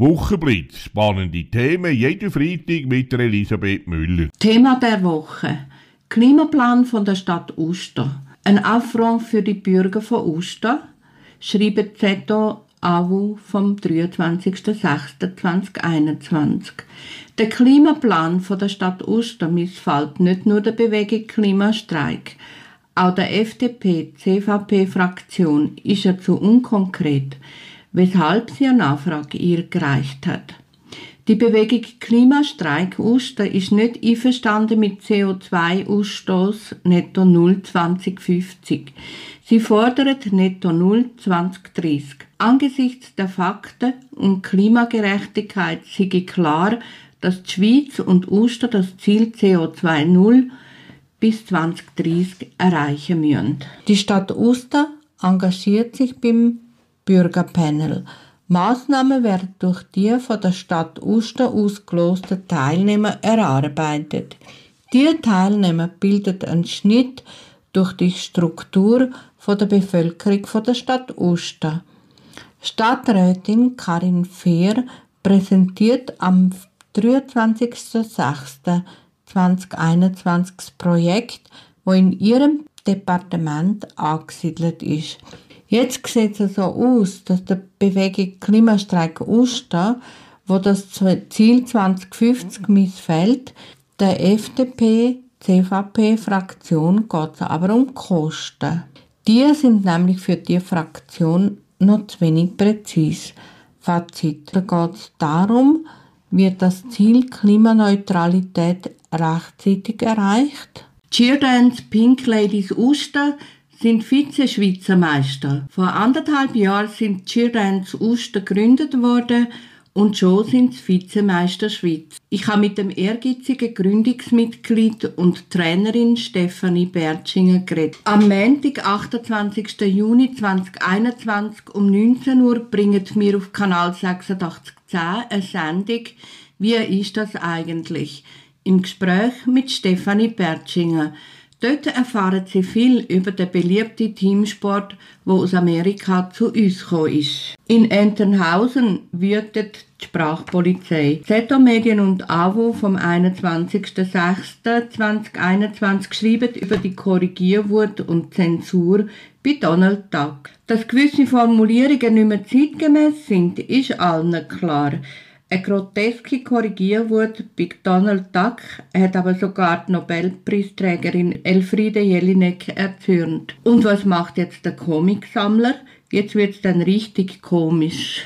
Wochenblitz. Spannende Themen jeden Freitag mit Elisabeth Müller. Thema der Woche. Klimaplan von der Stadt Uster. Ein Affront für die Bürger von Uster, schreibt Zeto AWU vom 23.06.2021. Der Klimaplan von der Stadt Uster missfällt nicht nur der Bewegung Klimastreik. Auch der FDP-CVP-Fraktion ist er zu unkonkret, weshalb sie eine Nachfrage ihr gereicht hat. Die Bewegung Klimastreik Uster ist nicht einverstanden mit CO2-Ausstoß netto null 2050. Sie fordert netto null 2030. Angesichts der Fakten und Klimagerechtigkeit sei klar, dass die Schweiz und Uster das Ziel CO2 null bis 2030 erreichen müssen. Die Stadt Uster engagiert sich beim Bürgerpanel. Maßnahmen werden durch die von der Stadt Uster ausgelosten Teilnehmer erarbeitet. Diese Teilnehmer bilden einen Schnitt durch die Struktur von der Bevölkerung von der Stadt Uster. Stadträtin Karin Fehr präsentiert am 23.06.2021 das Projekt, wo in ihrem Departement angesiedelt ist. Jetzt sieht es so aus, dass der Bewegung Klimastreik Uster, wo das Ziel 2050 missfällt, der FDP, CVP-Fraktion geht es aber um Kosten. Die sind nämlich für die Fraktion noch zu wenig präzise. Fazit. Da geht es darum, wird das Ziel Klimaneutralität rechtzeitig erreicht? Cheerdance Pink Ladies Uster sind Vize-Schweizer Meister. Vor anderthalb Jahren sind Cheerdance Uster gegründet worden und schon sind sie Vizemeister Schweiz. Ich habe mit dem ehrgeizigen Gründungsmitglied und Trainerin Stefanie Bertschinger geredet. Am Montag, 28. Juni 2021 um 19 Uhr bringen wir auf Kanal 8610 eine Sendung «Wie ist das eigentlich?» im Gespräch mit Stefanie Bertschinger. Dort erfahren Sie viel über den beliebten Teamsport, wo aus Amerika zu uns gekommen ist. In Entenhausen wütet die Sprachpolizei. Zeto Medien und AWO vom 21.06.2021 schreiben über die Korrigierwut und Zensur bei Donald Duck. Dass gewisse Formulierungen nicht mehr zeitgemäß sind, ist allen klar. Eine groteske Korrigierwut bei Donald Duck hat aber sogar die Nobelpreisträgerin Elfriede Jelinek erzürnt. Und was macht jetzt der Comicsammler? Jetzt wird's dann richtig komisch.